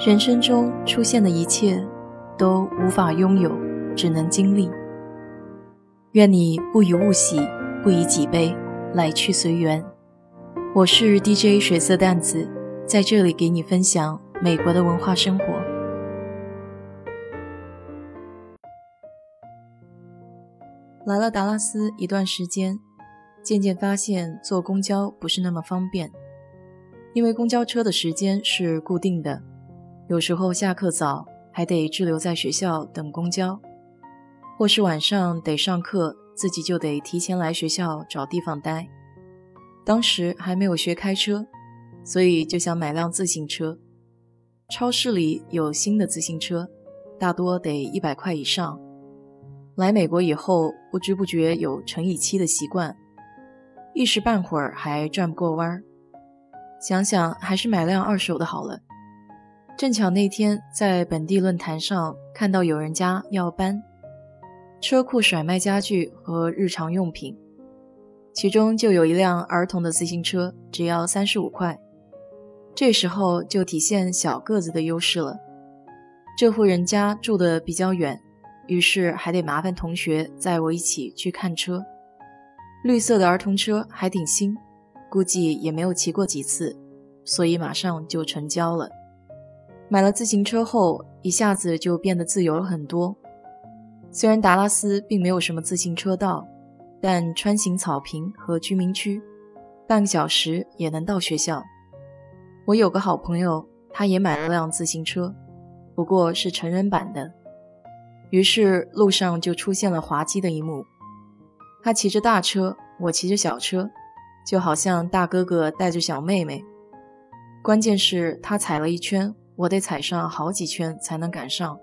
人生中出现的一切，都无法拥有，只能经历。愿你不以物喜，不以己悲，来去随缘。我是 DJ 水色淡子，在这里给你分享美国的文化生活。来了达拉斯一段时间，渐渐发现坐公交不是那么方便，因为公交车的时间是固定的。有时候下课早，还得滞留在学校等公交，或是晚上得上课，自己就得提前来学校找地方待。当时还没有学开车，所以就想买辆自行车。超市里有新的自行车，大多得一百块以上。来美国以后，不知不觉有乘以七的习惯，一时半会儿还转不过弯儿。想想还是买辆二手的好了。正巧那天在本地论坛上看到有人家要搬车库甩卖家具和日常用品，其中就有一辆儿童的自行车，只要三十五块。这时候就体现小个子的优势了。这户人家住的比较远，于是还得麻烦同学载我一起去看车。绿色的儿童车还挺新，估计也没有骑过几次，所以马上就成交了。买了自行车后，一下子就变得自由了很多。虽然达拉斯并没有什么自行车道，但穿行草坪和居民区，半个小时也能到学校。我有个好朋友，他也买了辆自行车，不过是成人版的。于是路上就出现了滑稽的一幕：他骑着大车，我骑着小车，就好像大哥哥带着小妹妹。关键是，他踩了一圈。我得踩上好几圈才能赶上，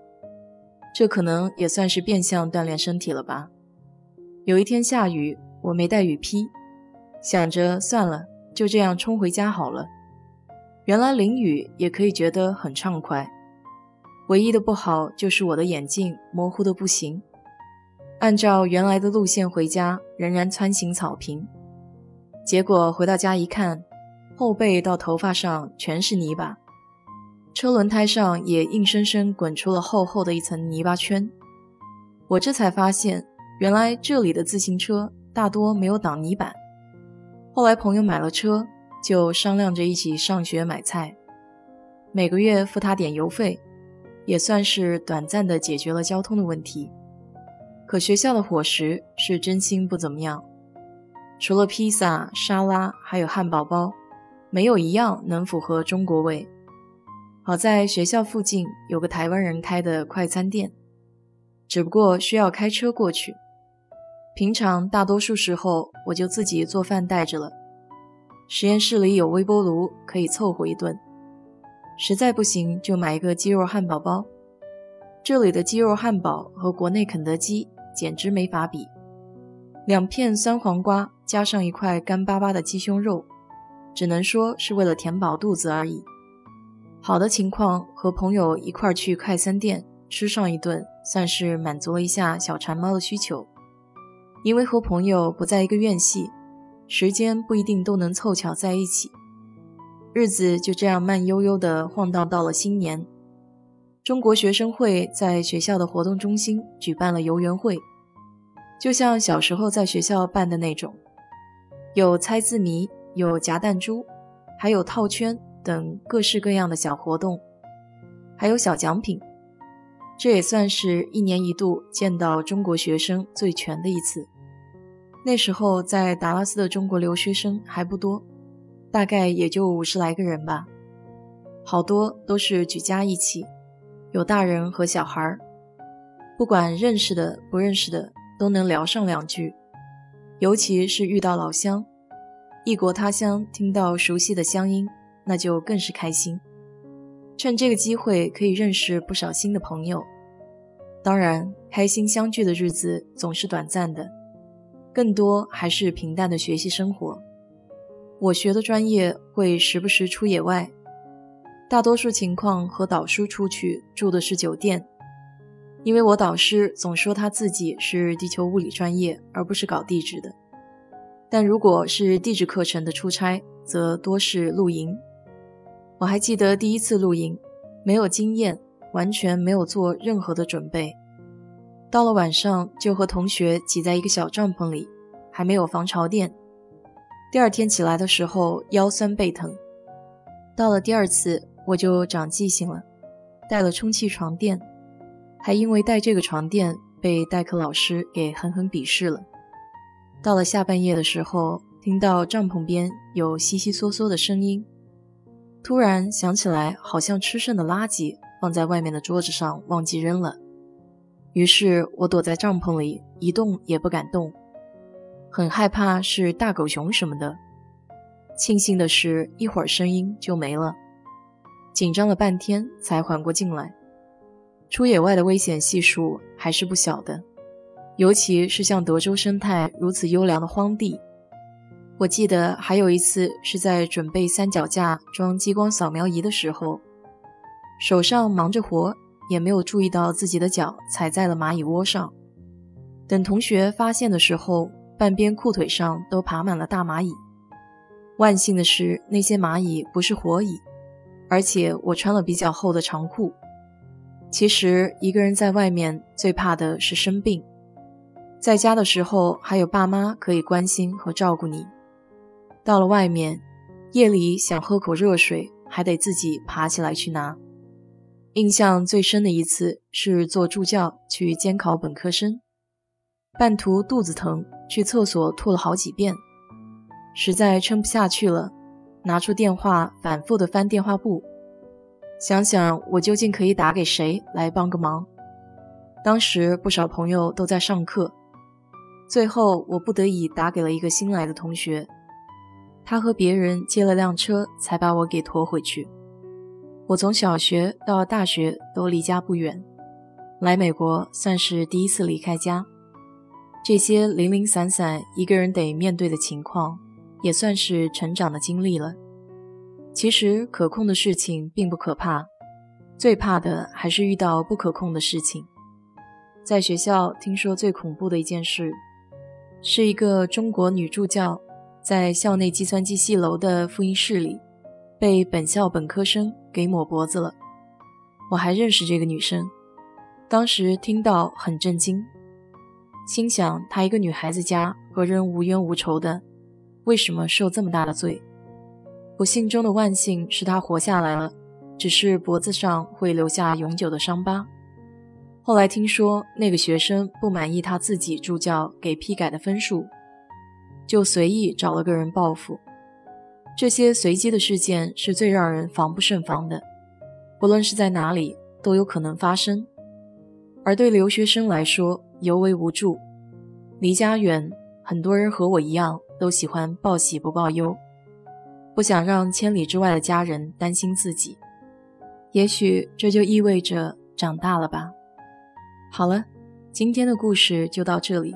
这可能也算是变相锻炼身体了吧。有一天下雨，我没带雨披，想着算了，就这样冲回家好了。原来淋雨也可以觉得很畅快，唯一的不好就是我的眼镜模糊的不行。按照原来的路线回家，仍然穿行草坪，结果回到家一看，后背到头发上全是泥巴。车轮胎上也硬生生滚出了厚厚的一层泥巴圈，我这才发现，原来这里的自行车大多没有挡泥板。后来朋友买了车，就商量着一起上学买菜，每个月付他点油费，也算是短暂的解决了交通的问题。可学校的伙食是真心不怎么样，除了披萨、沙拉，还有汉堡包，没有一样能符合中国味。好在学校附近有个台湾人开的快餐店，只不过需要开车过去。平常大多数时候我就自己做饭带着了。实验室里有微波炉，可以凑合一顿。实在不行就买一个鸡肉汉堡包。这里的鸡肉汉堡和国内肯德基简直没法比。两片酸黄瓜加上一块干巴巴的鸡胸肉，只能说是为了填饱肚子而已。好的情况，和朋友一块去快餐店吃上一顿，算是满足了一下小馋猫的需求。因为和朋友不在一个院系，时间不一定都能凑巧在一起，日子就这样慢悠悠地晃荡到了新年。中国学生会在学校的活动中心举办了游园会，就像小时候在学校办的那种，有猜字谜，有夹弹珠，还有套圈。等各式各样的小活动，还有小奖品，这也算是一年一度见到中国学生最全的一次。那时候在达拉斯的中国留学生还不多，大概也就五十来个人吧，好多都是举家一起，有大人和小孩儿，不管认识的不认识的都能聊上两句，尤其是遇到老乡，异国他乡听到熟悉的乡音。那就更是开心，趁这个机会可以认识不少新的朋友。当然，开心相聚的日子总是短暂的，更多还是平淡的学习生活。我学的专业会时不时出野外，大多数情况和导师出去住的是酒店，因为我导师总说他自己是地球物理专业，而不是搞地质的。但如果是地质课程的出差，则多是露营。我还记得第一次露营，没有经验，完全没有做任何的准备。到了晚上，就和同学挤在一个小帐篷里，还没有防潮垫。第二天起来的时候，腰酸背疼。到了第二次，我就长记性了，带了充气床垫，还因为带这个床垫被代课老师给狠狠鄙视了。到了下半夜的时候，听到帐篷边有悉悉嗦嗦的声音，突然想起来，好像吃剩的垃圾放在外面的桌子上，忘记扔了。于是我躲在帐篷里，一动也不敢动，很害怕是大狗熊什么的。庆幸的是，一会儿声音就没了。紧张了半天才缓过劲来。出野外的危险系数还是不小的，尤其是像德州生态如此优良的荒地。我记得还有一次是在准备三脚架装激光扫描仪的时候，手上忙着活。也没有注意到自己的脚踩在了蚂蚁窝上。等同学发现的时候，半边裤腿上都爬满了大蚂蚁。万幸的是，那些蚂蚁不是活蚁，而且我穿了比较厚的长裤。其实一个人在外面最怕的是生病，在家的时候还有爸妈可以关心和照顾你，到了外面，夜里想喝口热水，还得自己爬起来去拿。印象最深的一次是做助教去监考本科生，半途肚子疼，去厕所吐了好几遍，实在撑不下去了，拿出电话反复的翻电话簿，想想我究竟可以打给谁来帮个忙。当时不少朋友都在上课，最后我不得已打给了一个新来的同学，他和别人借了辆车才把我给驮回去。我从小学到大学都离家不远，来美国算是第一次离开家。这些零零散散一个人得面对的情况，也算是成长的经历了。其实可控的事情并不可怕，最怕的还是遇到不可控的事情。在学校听说最恐怖的一件事，是一个中国女助教在校内计算机系楼的复印室里。被本校本科生给抹脖子了，我还认识这个女生，当时听到很震惊，心想她一个女孩子家和人无冤无仇的，为什么受这么大的罪？不幸中的万幸是她活下来了，只是脖子上会留下永久的伤疤。后来听说那个学生不满意他自己助教给批改的分数，就随意找了个人报复。这些随机的事件是最让人防不胜防的，不论是在哪里都有可能发生。而对留学生来说尤为无助，离家远，很多人和我一样都喜欢报喜不报忧，不想让千里之外的家人担心自己。也许这就意味着长大了吧。好了，今天的故事就到这里。